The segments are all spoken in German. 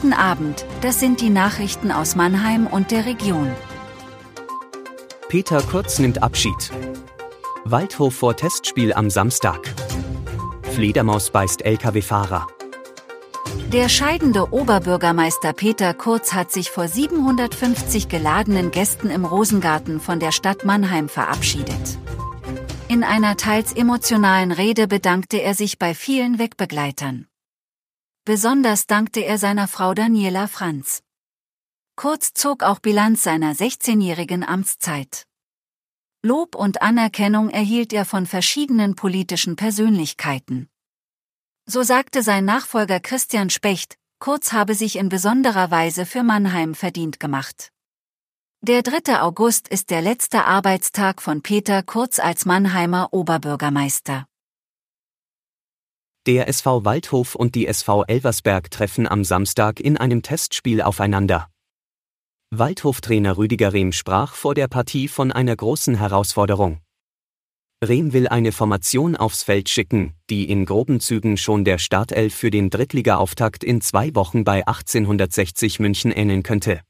Guten Abend, das sind die Nachrichten aus Mannheim und der Region. Peter Kurz nimmt Abschied. Waldhof vor Testspiel am Samstag. Fledermaus beißt Lkw-Fahrer. Der scheidende Oberbürgermeister Peter Kurz hat sich vor 750 geladenen Gästen im Rosengarten von der Stadt Mannheim verabschiedet. In einer teils emotionalen Rede bedankte er sich bei vielen Wegbegleitern. Besonders dankte er seiner Frau Daniela Franz. Kurz zog auch Bilanz seiner 16-jährigen Amtszeit. Lob und Anerkennung erhielt er von verschiedenen politischen Persönlichkeiten. So sagte sein Nachfolger Christian Specht, Kurz habe sich in besonderer Weise für Mannheim verdient gemacht. Der 3. August ist der letzte Arbeitstag von Peter Kurz als Mannheimer Oberbürgermeister. Der SV Waldhof und die SV Elversberg treffen am Samstag in einem Testspiel aufeinander. Waldhof-Trainer Rüdiger Rehm sprach vor der Partie von einer großen Herausforderung. Rehm will eine Formation aufs Feld schicken, die in groben Zügen schon der Startelf für den Drittliga-Auftakt in zwei Wochen bei 1860 München ähneln könnte.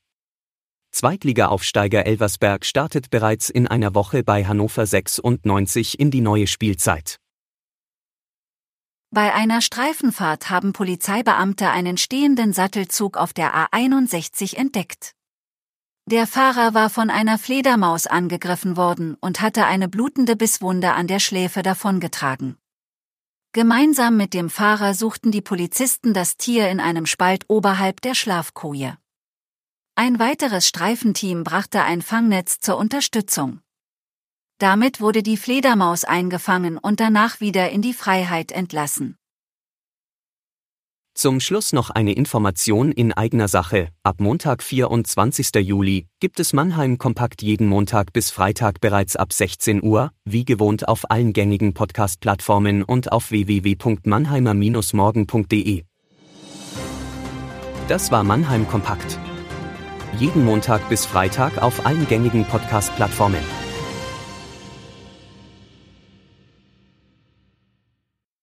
Zweitliga-Aufsteiger Elversberg startet bereits in einer Woche bei Hannover 96 in die neue Spielzeit. Bei einer Streifenfahrt haben Polizeibeamte einen stehenden Sattelzug auf der A61 entdeckt. Der Fahrer war von einer Fledermaus angegriffen worden und hatte eine blutende Bisswunde an der Schläfe davongetragen. Gemeinsam mit dem Fahrer suchten die Polizisten das Tier in einem Spalt oberhalb der Schlafkoje. Ein weiteres Streifenteam brachte ein Fangnetz zur Unterstützung. Damit wurde die Fledermaus eingefangen und danach wieder in die Freiheit entlassen. Zum Schluss noch eine Information in eigener Sache. Ab Montag, 24. Juli, gibt es Mannheim Kompakt jeden Montag bis Freitag bereits ab 16 Uhr, wie gewohnt auf allen gängigen Podcast-Plattformen und auf www.mannheimer-morgen.de. Das war Mannheim Kompakt. Jeden Montag bis Freitag auf allen gängigen Podcast-Plattformen.